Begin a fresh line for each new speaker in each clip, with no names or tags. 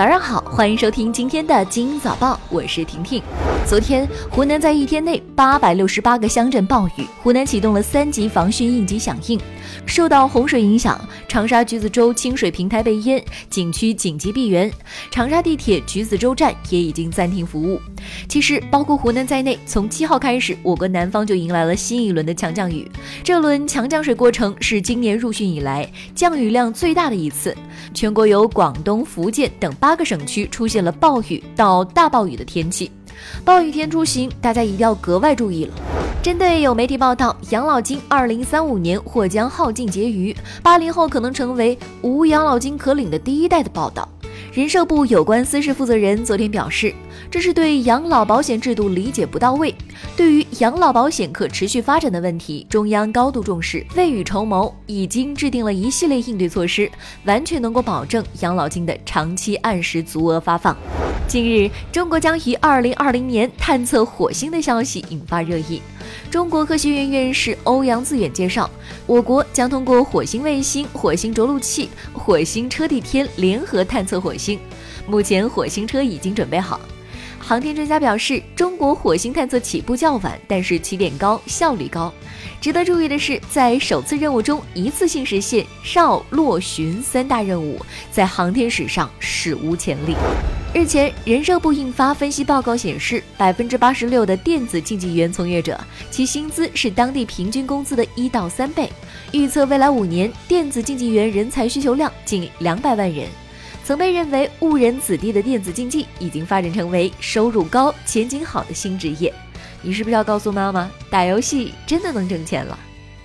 早上好，欢迎收听今天的《精英早报》，我是婷婷。昨天，湖南在一天内八百六十八个乡镇暴雨，湖南启动了三级防汛应急响应。受到洪水影响，长沙橘子洲清水平台被淹，景区紧急闭园。长沙地铁橘子洲站也已经暂停服务。其实，包括湖南在内，从七号开始，我国南方就迎来了新一轮的强降雨。这轮强降水过程是今年入汛以来降雨量最大的一次。全国有广东、福建等八个省区出现了暴雨到大暴雨的天气。暴雨天出行，大家一定要格外注意了。针对有媒体报道养老金二零三五年或将耗尽结余，八零后可能成为无养老金可领的第一代的报道，人社部有关司事负责人昨天表示，这是对养老保险制度理解不到位。对于养老保险可持续发展的问题，中央高度重视，未雨绸缪，已经制定了一系列应对措施，完全能够保证养老金的长期按时足额发放。近日，中国将于二零二零年探测火星的消息引发热议。中国科学院院士欧阳自远介绍，我国将通过火星卫星、火星着陆器、火星车地天联合探测火星。目前，火星车已经准备好。航天专家表示，中国火星探测起步较晚，但是起点高，效率高。值得注意的是，在首次任务中，一次性实现绕、落、巡三大任务，在航天史上史无前例。日前，人社部印发分析报告显示，百分之八十六的电子竞技员从业者，其薪资是当地平均工资的一到三倍。预测未来五年，电子竞技员人才需求量近两百万人。曾被认为误人子弟的电子竞技，已经发展成为收入高、前景好的新职业。你是不是要告诉妈妈，打游戏真的能挣钱了？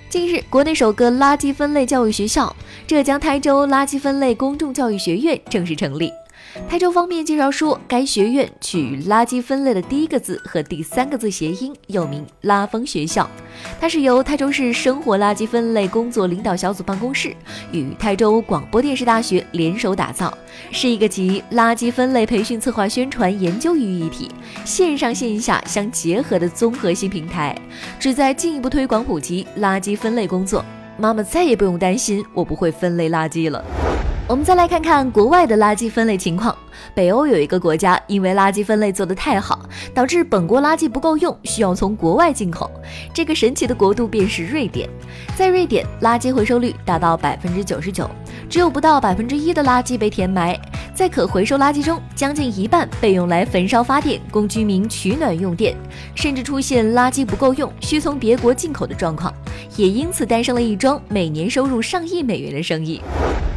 近日，国内首个垃圾分类教育学校——浙江台州垃圾分类公众教育学院正式成立。台州方面介绍说，该学院取垃圾分类的第一个字和第三个字谐音，又名拉风学校。它是由台州市生活垃圾分类工作领导小组办公室与台州广播电视大学联手打造，是一个集垃圾分类培训、策划、宣传、研究于一体、线上线下相结合的综合性平台，旨在进一步推广普及垃圾分类工作。妈妈再也不用担心我不会分类垃圾了。我们再来看看国外的垃圾分类情况。北欧有一个国家，因为垃圾分类做得太好，导致本国垃圾不够用，需要从国外进口。这个神奇的国度便是瑞典。在瑞典，垃圾回收率达到百分之九十九，只有不到百分之一的垃圾被填埋。在可回收垃圾中，将近一半被用来焚烧发电，供居民取暖用电，甚至出现垃圾不够用，需从别国进口的状况，也因此诞生了一桩每年收入上亿美元的生意。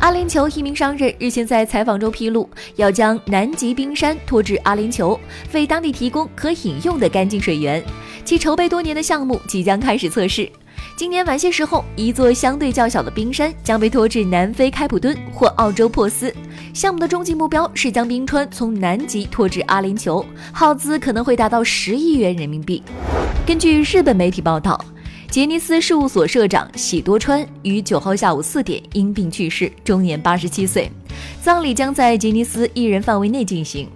阿联酋一名商人日前在采访中披露，要将南极冰山拖至阿联酋，为当地提供可饮用的干净水源。其筹备多年的项目即将开始测试。今年晚些时候，一座相对较小的冰山将被拖至南非开普敦或澳洲珀斯。项目的终极目标是将冰川从南极拖至阿联酋，耗资可能会达到十亿元人民币。根据日本媒体报道。杰尼斯事务所社长喜多川于九号下午四点因病去世，终年八十七岁。葬礼将在杰尼斯一人范围内进行。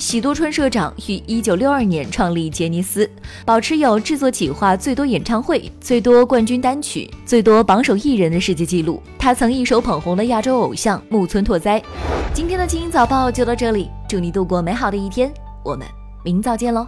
喜多川社长于一九六二年创立杰尼斯，保持有制作企划最多演唱会、最多冠军单曲、最多榜首艺人的世界纪录。他曾一手捧红了亚洲偶像木村拓哉。今天的精英早报就到这里，祝你度过美好的一天，我们明早见喽。